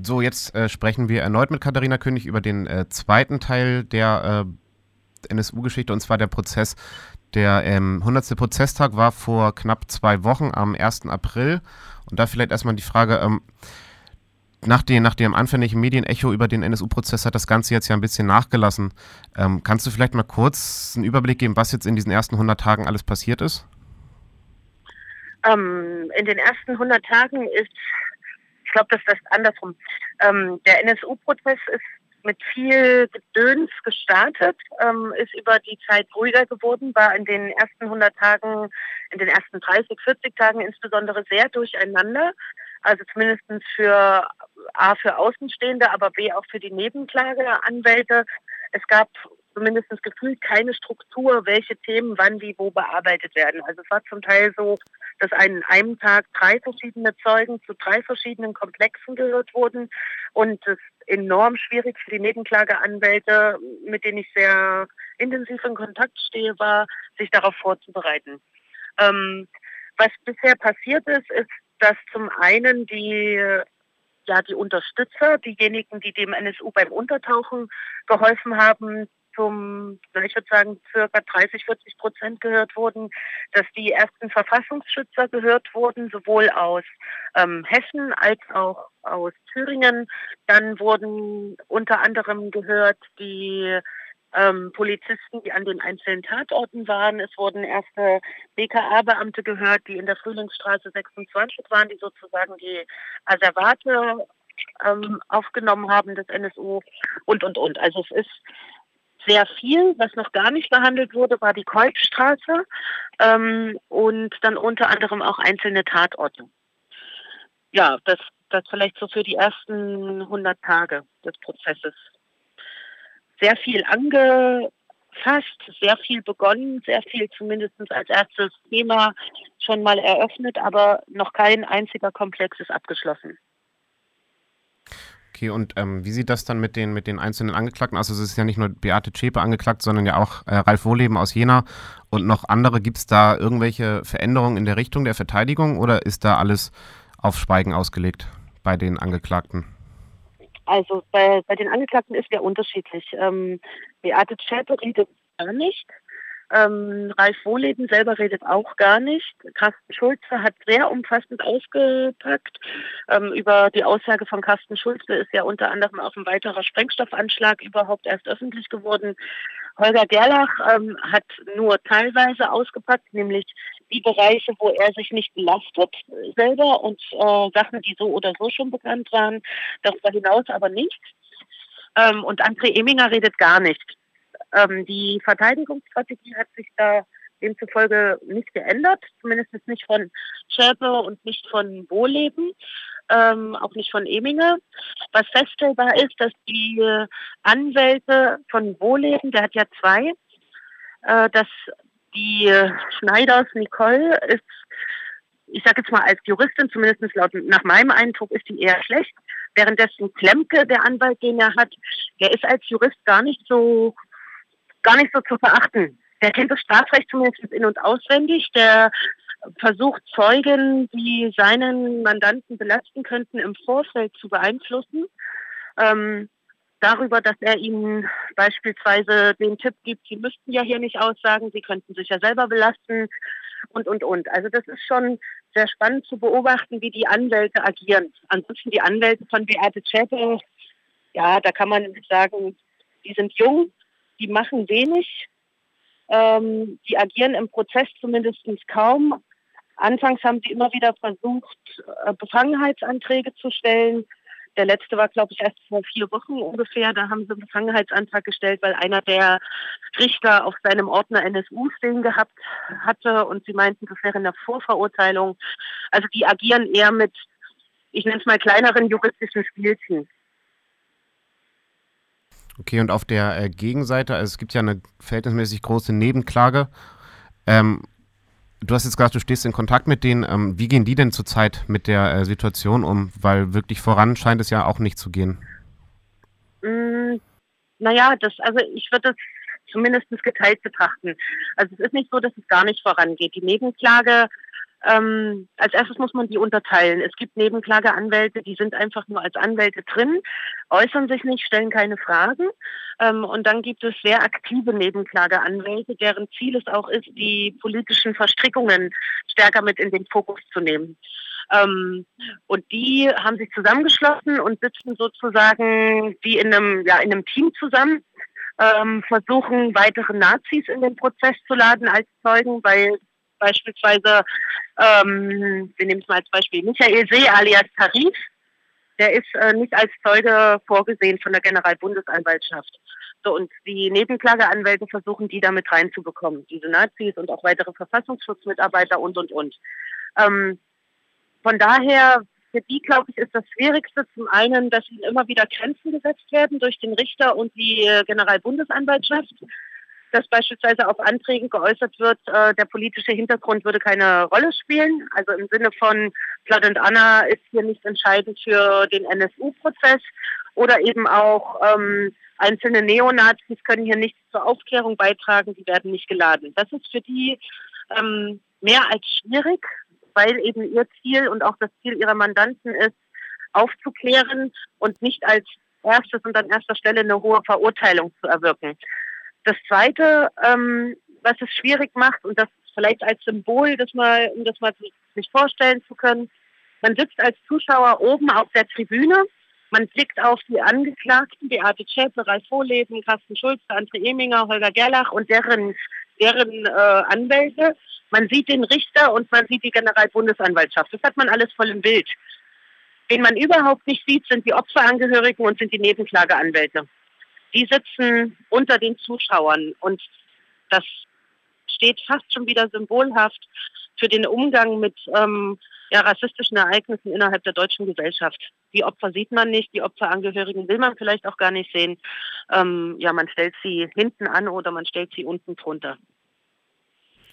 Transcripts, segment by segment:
so, jetzt äh, sprechen wir erneut mit Katharina König über den äh, zweiten Teil der äh, NSU-Geschichte und zwar der Prozess. Der ähm, 100. Prozesstag war vor knapp zwei Wochen am 1. April. Und da vielleicht erstmal die Frage, ähm, nach, den, nach dem anfänglichen Medienecho über den NSU-Prozess hat das Ganze jetzt ja ein bisschen nachgelassen. Ähm, kannst du vielleicht mal kurz einen Überblick geben, was jetzt in diesen ersten 100 Tagen alles passiert ist? Ähm, in den ersten 100 Tagen ist, ich glaube, das ist andersrum. Ähm, der NSU-Prozess ist mit viel Gedöns gestartet, ähm, ist über die Zeit ruhiger geworden, war in den ersten 100 Tagen, in den ersten 30, 40 Tagen insbesondere sehr durcheinander. Also zumindest für A für Außenstehende, aber B auch für die Nebenklageanwälte. Es gab zumindest gefühlt keine Struktur, welche Themen wann wie wo bearbeitet werden. Also es war zum Teil so, dass an einem Tag drei verschiedene Zeugen zu drei verschiedenen Komplexen gehört wurden und es enorm schwierig für die Nebenklageanwälte, mit denen ich sehr intensiv in Kontakt stehe, war, sich darauf vorzubereiten. Ähm, was bisher passiert ist, ist, dass zum einen die ja die Unterstützer, diejenigen, die dem NSU beim Untertauchen geholfen haben, zum, ich würde sagen, circa 30, 40 Prozent gehört wurden, dass die ersten Verfassungsschützer gehört wurden, sowohl aus ähm, Hessen als auch aus Thüringen. Dann wurden unter anderem gehört die ähm, Polizisten, die an den einzelnen Tatorten waren. Es wurden erste BKA-Beamte gehört, die in der Frühlingsstraße 26 waren, die sozusagen die Asservate ähm, aufgenommen haben des NSU und, und, und. Also es ist sehr viel. Was noch gar nicht behandelt wurde, war die Kolbstraße ähm, und dann unter anderem auch einzelne Tatorte. Ja, das, das vielleicht so für die ersten 100 Tage des Prozesses sehr viel angefasst, sehr viel begonnen, sehr viel zumindest als erstes Thema schon mal eröffnet, aber noch kein einziger Komplex ist abgeschlossen. Okay, und ähm, wie sieht das dann mit den, mit den einzelnen Angeklagten aus? Also es ist ja nicht nur Beate Zschäpe angeklagt, sondern ja auch äh, Ralf Wohleben aus Jena und noch andere. Gibt es da irgendwelche Veränderungen in der Richtung der Verteidigung oder ist da alles auf Schweigen ausgelegt bei den Angeklagten? Also bei, bei den Angeklagten ist der unterschiedlich. Ähm, Beate Zschäpe redet gar nicht. Ähm, Ralf Wohleben selber redet auch gar nicht. Carsten Schulze hat sehr umfassend ausgepackt. Ähm, über die Aussage von Carsten Schulze ist ja unter anderem auch ein weiterer Sprengstoffanschlag überhaupt erst öffentlich geworden. Holger Gerlach ähm, hat nur teilweise ausgepackt, nämlich die Bereiche, wo er sich nicht belastet selber und äh, Sachen, die so oder so schon bekannt waren, darüber hinaus aber nicht. Ähm, und André Eminger redet gar nicht. Ähm, die Verteidigungsstrategie hat sich da demzufolge nicht geändert, zumindest nicht von Schärpe und nicht von Wohleben, ähm, auch nicht von Eminger. Was feststellbar ist, dass die Anwälte von Wohleben, der hat ja zwei, äh, dass die Schneiders Nicole ist, ich sage jetzt mal als Juristin, zumindest laut, nach meinem Eindruck, ist die eher schlecht. Währenddessen Klemke, der Anwalt, den er hat, der ist als Jurist gar nicht so, gar nicht so zu verachten. Der kennt das Staatsrecht zumindest in- und auswendig. Der versucht Zeugen, die seinen Mandanten belasten könnten, im Vorfeld zu beeinflussen. Ähm, darüber, dass er ihnen beispielsweise den Tipp gibt, sie müssten ja hier nicht aussagen, sie könnten sich ja selber belasten und, und, und. Also das ist schon sehr spannend zu beobachten, wie die Anwälte agieren. Ansonsten die Anwälte von Beate Zschäpe, ja, da kann man sagen, die sind jung, die machen wenig, ähm, die agieren im Prozess zumindest kaum. Anfangs haben sie immer wieder versucht, äh, Befangenheitsanträge zu stellen. Der letzte war, glaube ich, erst vor vier Wochen ungefähr. Da haben sie einen Befangenheitsantrag gestellt, weil einer der Richter auf seinem Ordner NSU stehen gehabt hatte und sie meinten, das wäre eine Vorverurteilung. Also die agieren eher mit, ich nenne es mal, kleineren juristischen Spielchen. Okay, und auf der äh, Gegenseite, also es gibt ja eine verhältnismäßig große Nebenklage. Ähm, Du hast jetzt gesagt, du stehst in Kontakt mit denen. Ähm, wie gehen die denn zurzeit mit der äh, Situation um? Weil wirklich voran scheint es ja auch nicht zu gehen. Mm, naja, das, also ich würde das zumindest geteilt betrachten. Also es ist nicht so, dass es gar nicht vorangeht. Die Nebenklage Ähm, als erstes muss man die unterteilen. Es gibt Nebenklageanwälte, die sind einfach nur als Anwälte drin, äußern sich nicht, stellen keine Fragen. Ähm, und dann gibt es sehr aktive Nebenklageanwälte, deren Ziel es auch ist, die politischen Verstrickungen stärker mit in den Fokus zu nehmen. Ähm, und die haben sich zusammengeschlossen und sitzen sozusagen wie in einem, ja, in einem Team zusammen, ähm, versuchen weitere Nazis in den Prozess zu laden als Zeugen, weil beispielsweise, ähm, wir nehmen es mal als Beispiel, Michael See alias Tarif, der ist äh, nicht als Zeuge vorgesehen von der Generalbundesanwaltschaft. So, und die Nebenklageanwälte versuchen, die damit reinzubekommen, diese Nazis und auch weitere Verfassungsschutzmitarbeiter und, und, und. Ähm, von daher, für die, glaube ich, ist das Schwierigste zum einen, dass ihnen immer wieder Grenzen gesetzt werden durch den Richter und die äh, Generalbundesanwaltschaft dass beispielsweise auf Anträgen geäußert wird, äh, der politische Hintergrund würde keine Rolle spielen. Also im Sinne von Blood and Anna ist hier nicht entscheidend für den NSU-Prozess oder eben auch ähm, einzelne Neonazis können hier nichts zur Aufklärung beitragen, die werden nicht geladen. Das ist für die ähm, mehr als schwierig, weil eben ihr Ziel und auch das Ziel ihrer Mandanten ist, aufzuklären und nicht als erstes und an erster Stelle eine hohe Verurteilung zu erwirken. Das Zweite, ähm, was es schwierig macht, und das vielleicht als Symbol, das mal, um das mal sich vorstellen zu können, man sitzt als Zuschauer oben auf der Tribüne, man blickt auf die Angeklagten, Beate Zschäpe, Ralf Vorleben, Carsten Schulze, André Eminger, Holger Gerlach und deren, deren äh, Anwälte. Man sieht den Richter und man sieht die Generalbundesanwaltschaft. Das hat man alles voll im Bild. Wen man überhaupt nicht sieht, sind die Opferangehörigen und sind die Nebenklageanwälte die sitzen unter den Zuschauern und das steht fast schon wieder symbolhaft für den Umgang mit ähm, ja, rassistischen Ereignissen innerhalb der deutschen Gesellschaft. Die Opfer sieht man nicht, die Opferangehörigen will man vielleicht auch gar nicht sehen. Ähm, ja, man stellt sie hinten an oder man stellt sie unten drunter.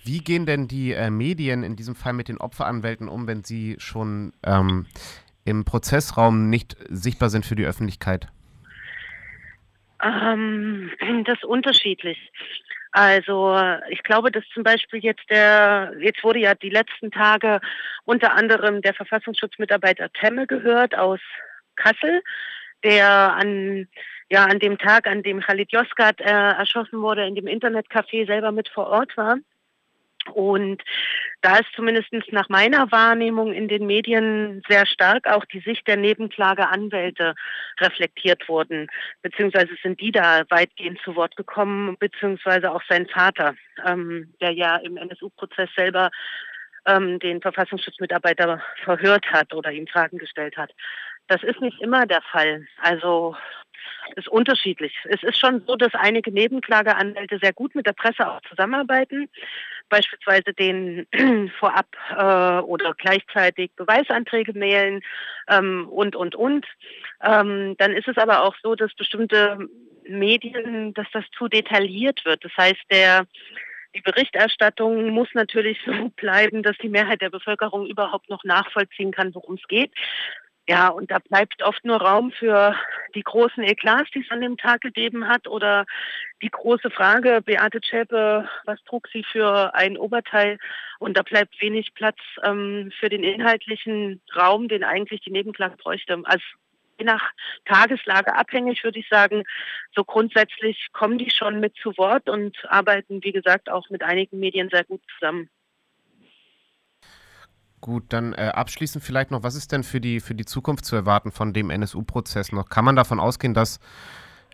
Wie gehen denn die äh, Medien in diesem Fall mit den Opferanwälten um, wenn sie schon ähm, im Prozessraum nicht sichtbar sind für die Öffentlichkeit? Ähm, das ist unterschiedlich. Also ich glaube, dass zum Beispiel jetzt der, jetzt wurde ja die letzten Tage unter anderem der Verfassungsschutzmitarbeiter Temme gehört aus Kassel, der an ja an dem Tag, an dem Khalid Yozgat äh, erschossen wurde, in dem Internetcafé selber mit vor Ort war. Und da ist zumindest nach meiner Wahrnehmung in den Medien sehr stark auch die Sicht der Nebenklageanwälte reflektiert worden, beziehungsweise sind die da weitgehend zu Wort gekommen, beziehungsweise auch sein Vater, ähm, der ja im NSU-Prozess selber ähm, den Verfassungsschutzmitarbeiter verhört hat oder ihm Fragen gestellt hat. Das ist nicht immer der Fall. Also ist unterschiedlich. Es ist schon so, dass einige Nebenklageanwälte sehr gut mit der Presse auch zusammenarbeiten, beispielsweise den vorab äh, oder gleichzeitig Beweisanträge mailen ähm, und, und, und. Ähm, dann ist es aber auch so, dass bestimmte Medien, dass das zu detailliert wird. Das heißt, der die Berichterstattung muss natürlich so bleiben, dass die Mehrheit der Bevölkerung überhaupt noch nachvollziehen kann, worum es geht. Ja, und da bleibt oft nur Raum für die großen Eklats, die es an dem Tag gegeben hat, oder die große Frage, Beate Zschäpe, was trug sie für ein Oberteil? Und da bleibt wenig Platz ähm, für den inhaltlichen Raum, den eigentlich die Nebenklage bräuchte. Also je nach Tageslage abhängig, würde ich sagen, so grundsätzlich kommen die schon mit zu Wort und arbeiten, wie gesagt, auch mit einigen Medien sehr gut zusammen. Gut, dann äh, abschließend vielleicht noch, was ist denn für die, für die Zukunft zu erwarten von dem NSU-Prozess noch? Kann man davon ausgehen, dass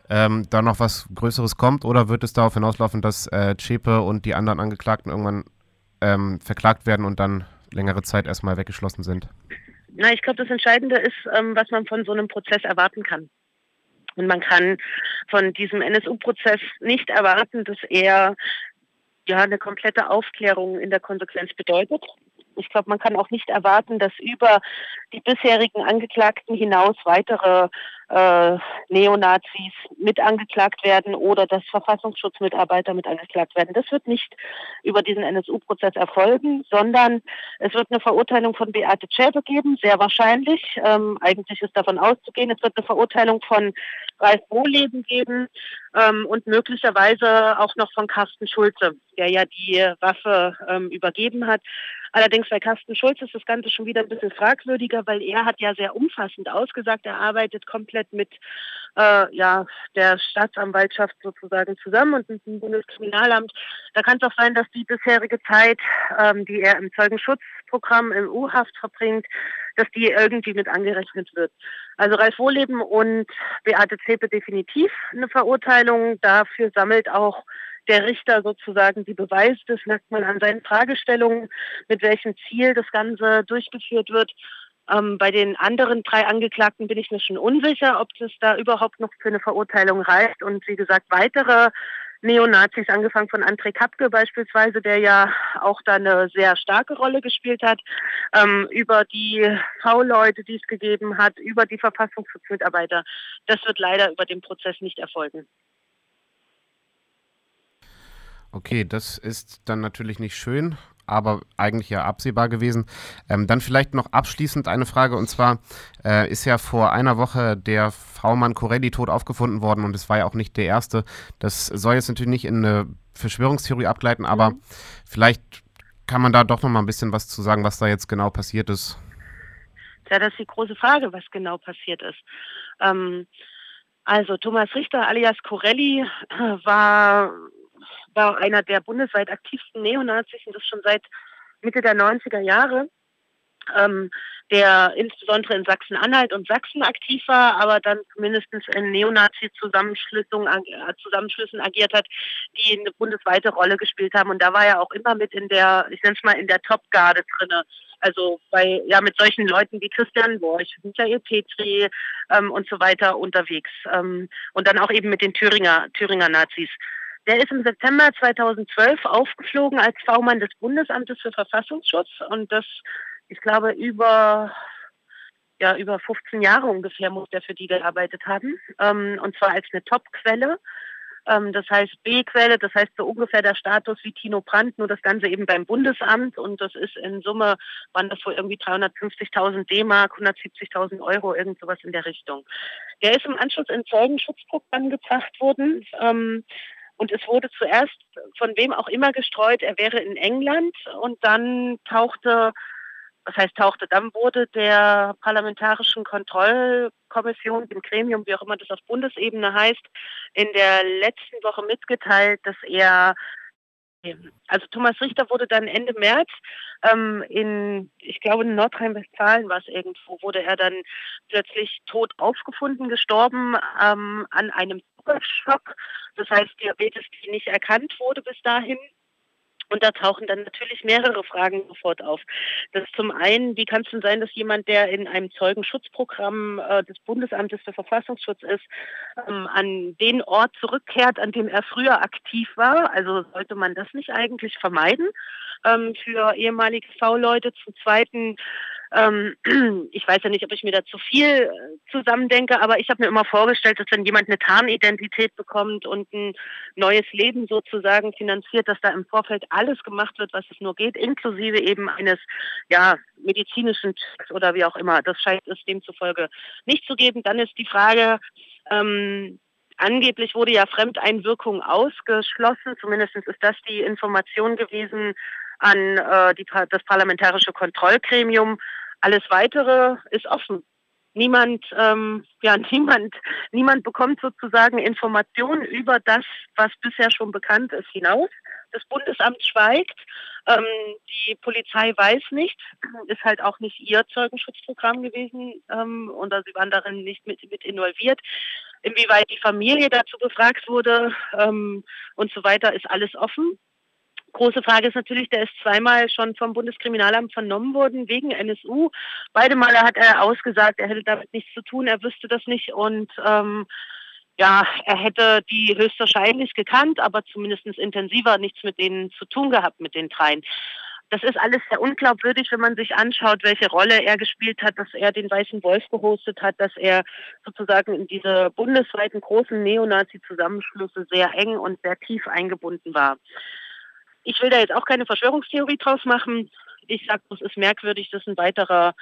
ähm, da noch was Größeres kommt oder wird es darauf hinauslaufen, dass äh, Zschäpe und die anderen Angeklagten irgendwann ähm, verklagt werden und dann längere Zeit erstmal weggeschlossen sind? Na, ich glaube, das Entscheidende ist, ähm, was man von so einem Prozess erwarten kann. Und man kann von diesem NSU-Prozess nicht erwarten, dass er ja eine komplette Aufklärung in der Konsequenz bedeutet. Ich glaube, man kann auch nicht erwarten, dass über die bisherigen Angeklagten hinaus weitere äh, Neonazis mit angeklagt werden oder dass Verfassungsschutzmitarbeiter mit angeklagt werden. Das wird nicht über diesen NSU-Prozess erfolgen, sondern es wird eine Verurteilung von Beate Zschäpe geben, sehr wahrscheinlich. Ähm, eigentlich ist davon auszugehen. Es wird eine Verurteilung von Ralf Wohleben geben ähm, und möglicherweise auch noch von Carsten Schulze, der ja die Waffe ähm, übergeben hat. Allerdings bei Carsten Schulz ist das Ganze schon wieder ein bisschen fragwürdiger, weil er hat ja sehr umfassend ausgesagt, er arbeitet komplett mit äh, ja, der Staatsanwaltschaft sozusagen zusammen und mit dem Bundeskriminalamt. Da kann es auch sein, dass die bisherige Zeit, ähm, die er im Zeugenschutzprogramm im U-Haft verbringt, dass die irgendwie mit angerechnet wird. Also Ralf Wohleben und Beate Zäpe definitiv eine Verurteilung. Dafür sammelt auch der Richter sozusagen die Beweise. Das merkt man an seinen Fragestellungen, mit welchem Ziel das Ganze durchgeführt wird. Ähm, bei den anderen drei Angeklagten bin ich mir schon unsicher, ob das da überhaupt noch für eine Verurteilung reicht. Und wie gesagt, weitere Neonazis, angefangen von André Kapke beispielsweise, der ja auch da eine sehr starke Rolle gespielt hat, ähm, über die V-Leute, die es gegeben hat, über die Verfassungsschutzmitarbeiter. Das wird leider über den Prozess nicht erfolgen. Okay, das ist dann natürlich nicht schön, aber eigentlich ja absehbar gewesen. Ähm, dann vielleicht noch abschließend eine Frage und zwar äh, ist ja vor einer Woche der V-Mann Corelli tot aufgefunden worden und es war ja auch nicht der erste. Das soll jetzt natürlich nicht in eine Verschwörungstheorie abgleiten, aber mhm. vielleicht kann man da doch noch mal ein bisschen was zu sagen, was da jetzt genau passiert ist. Ja, das ist die große Frage, was genau passiert ist. Ähm, also Thomas Richter alias Corelli war war einer der bundesweit aktivsten Neonazis und das schon seit Mitte der 90er Jahre, ähm, der insbesondere in Sachsen-Anhalt und Sachsen aktiv war, aber dann zumindest in Neonazi-Zusammenschlüssen äh, Zusammenschlüssen agiert hat, die eine bundesweite Rolle gespielt haben. Und da war er auch immer mit in der, ich nenne es mal, in der Top-Garde drinne. Also bei, ja, mit solchen Leuten wie Christian Borch, Michael Petri ähm, und so weiter unterwegs. Ähm, und dann auch eben mit den Thüringer, Thüringer Nazis. Der ist im September 2012 aufgeflogen als V-Mann des Bundesamtes für Verfassungsschutz und das, ich glaube, über ja, über 15 Jahre ungefähr muss der für die gearbeitet haben. Ähm, und zwar als eine Top-Quelle. Ähm, das heißt B-Quelle, das heißt so ungefähr der Status wie Tino Brandt, nur das Ganze eben beim Bundesamt. Und das ist in Summe, waren das wohl irgendwie 350.000 D-Mark, 170.000 Euro, irgend sowas in der Richtung. Der ist im Anschluss in Zeugenschutzprogramm gebracht worden. Ähm, und es wurde zuerst von wem auch immer gestreut, er wäre in England. Und dann tauchte, was heißt tauchte, dann wurde der Parlamentarischen Kontrollkommission, dem Gremium, wie auch immer das auf Bundesebene heißt, in der letzten Woche mitgeteilt, dass er also Thomas Richter wurde dann Ende März ähm, in, ich glaube in Nordrhein-Westfalen war es irgendwo, wurde er dann plötzlich tot aufgefunden, gestorben ähm, an einem Zuckerschock. Das heißt Diabetes, die nicht erkannt wurde bis dahin. Und da tauchen dann natürlich mehrere Fragen sofort auf. Das ist zum einen, wie kann es denn sein, dass jemand, der in einem Zeugenschutzprogramm äh, des Bundesamtes für Verfassungsschutz ist, ähm, an den Ort zurückkehrt, an dem er früher aktiv war? Also sollte man das nicht eigentlich vermeiden ähm, für ehemalige V-Leute? Zum Zweiten, ähm, ich weiß ja nicht, ob ich mir da zu viel äh, zusammendenke, aber ich habe mir immer vorgestellt, dass wenn jemand eine Tarnidentität bekommt und ein neues Leben sozusagen finanziert, dass da im Vorfeld alles gemacht wird, was es nur geht, inklusive eben eines ja, medizinischen Checks oder wie auch immer. Das scheint es demzufolge nicht zu geben. Dann ist die Frage, ähm, Angeblich wurde ja Fremdeinwirkung ausgeschlossen. Zumindest ist das die Information gewesen an äh, die, das parlamentarische Kontrollgremium. Alles weitere ist offen. Niemand, ähm, ja, niemand, niemand bekommt sozusagen Informationen über das, was bisher schon bekannt ist, hinaus. Das Bundesamt schweigt. Ähm, die Polizei weiß nicht, ist halt auch nicht ihr Zeugenschutzprogramm gewesen ähm, und sie waren darin nicht mit, mit involviert. Inwieweit die Familie dazu befragt wurde ähm, und so weiter, ist alles offen. Große Frage ist natürlich, der ist zweimal schon vom Bundeskriminalamt vernommen worden wegen NSU. Beide Male hat er ausgesagt, er hätte damit nichts zu tun, er wüsste das nicht und ähm, ja, er hätte die höchstwahrscheinlich gekannt, aber zumindest intensiver nichts mit denen zu tun gehabt, mit den dreien. Das ist alles sehr unglaubwürdig, wenn man sich anschaut, welche Rolle er gespielt hat, dass er den Weißen Wolf gehostet hat, dass er sozusagen in diese bundesweiten großen Neonazi-Zusammenschlüsse sehr eng und sehr tief eingebunden war. Ich will da jetzt auch keine Verschwörungstheorie draus machen. Ich sage, es ist merkwürdig, dass ein weiterer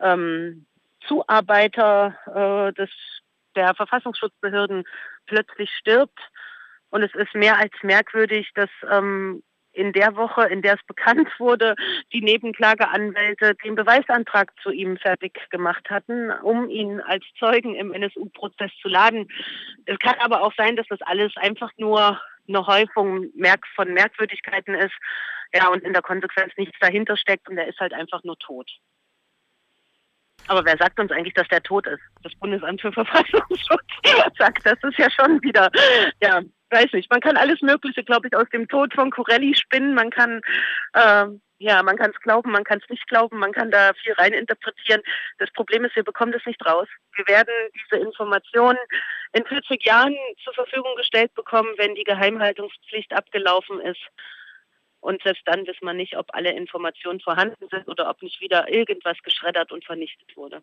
ähm, Zuarbeiter äh, des, der Verfassungsschutzbehörden plötzlich stirbt. Und es ist mehr als merkwürdig, dass ähm, in der Woche, in der es bekannt wurde, die Nebenklageanwälte den Beweisantrag zu ihm fertig gemacht hatten, um ihn als Zeugen im NSU-Prozess zu laden. Es kann aber auch sein, dass das alles einfach nur eine Häufung von Merkwürdigkeiten ist, ja, und in der Konsequenz nichts dahinter steckt und er ist halt einfach nur tot. Aber wer sagt uns eigentlich, dass der tot ist? Das Bundesamt für Verfassungsschutz sagt, das ist ja schon wieder, ja, weiß nicht. Man kann alles Mögliche, glaube ich, aus dem Tod von Corelli spinnen. Man kann, äh, ja, man kann es glauben, man kann es nicht glauben, man kann da viel reininterpretieren. Das Problem ist, wir bekommen das nicht raus. Wir werden diese Informationen in 40 Jahren zur Verfügung gestellt bekommen, wenn die Geheimhaltungspflicht abgelaufen ist. Und selbst dann weiß man nicht, ob alle Informationen vorhanden sind oder ob nicht wieder irgendwas geschreddert und vernichtet wurde.